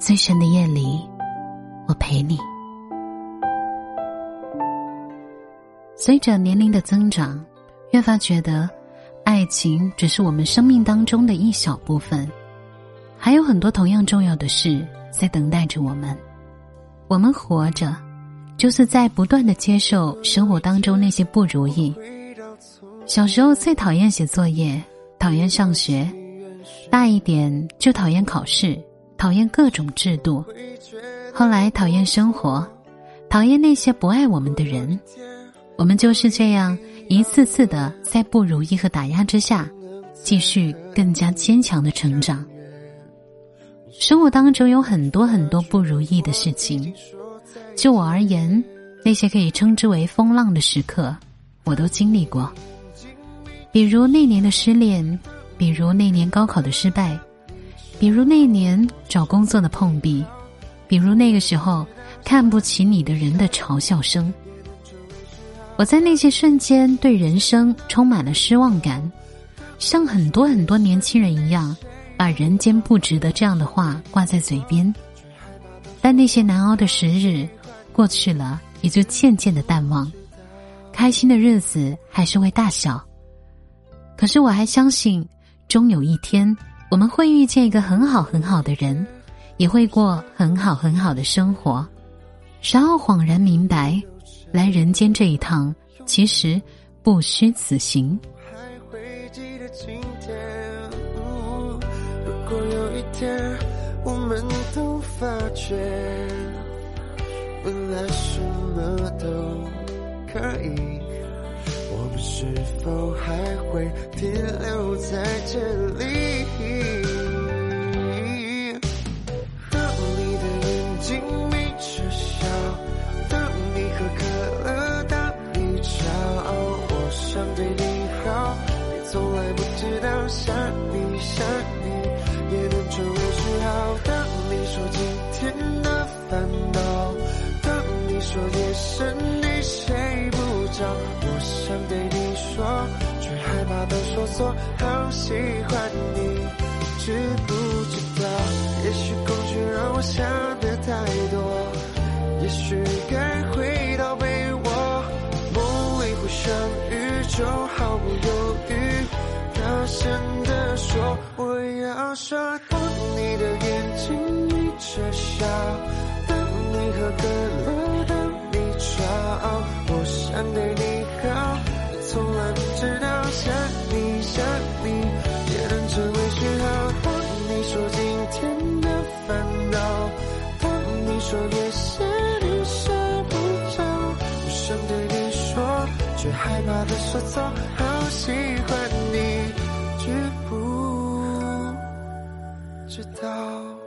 最深的夜里，我陪你。随着年龄的增长，越发觉得，爱情只是我们生命当中的一小部分，还有很多同样重要的事在等待着我们。我们活着，就是在不断的接受生活当中那些不如意。小时候最讨厌写作业，讨厌上学；大一点就讨厌考试。讨厌各种制度，后来讨厌生活，讨厌那些不爱我们的人。我们就是这样一次次的在不如意和打压之下，继续更加坚强的成长。生活当中有很多很多不如意的事情，就我而言，那些可以称之为风浪的时刻，我都经历过。比如那年的失恋，比如那年高考的失败。比如那年找工作的碰壁，比如那个时候看不起你的人的嘲笑声。我在那些瞬间对人生充满了失望感，像很多很多年轻人一样，把“人间不值得”这样的话挂在嘴边。但那些难熬的时日过去了，也就渐渐的淡忘。开心的日子还是会大小，可是我还相信，终有一天。我们会遇见一个很好很好的人，也会过很好很好的生活，然后恍然明白，来人间这一趟其实不虚此行。如果有一天我们都发觉，本来什么都可以，我们是否还会停留在这里当你的眼睛眯着笑当你喝可乐当你吵我想对你好你从来不知道想你想你也能成为嗜好想对你说，却害怕都说错。好喜欢你，知不知道？也许恐惧让我想的太多，也许该回到被窝，梦里互相宇宙毫不犹豫，大声的说我要说，知道想你。想你也能成为讯号。当你说今天的烦恼，当你说夜深你睡不着，我想对你说，却害怕的说错。好喜欢你，知不知道？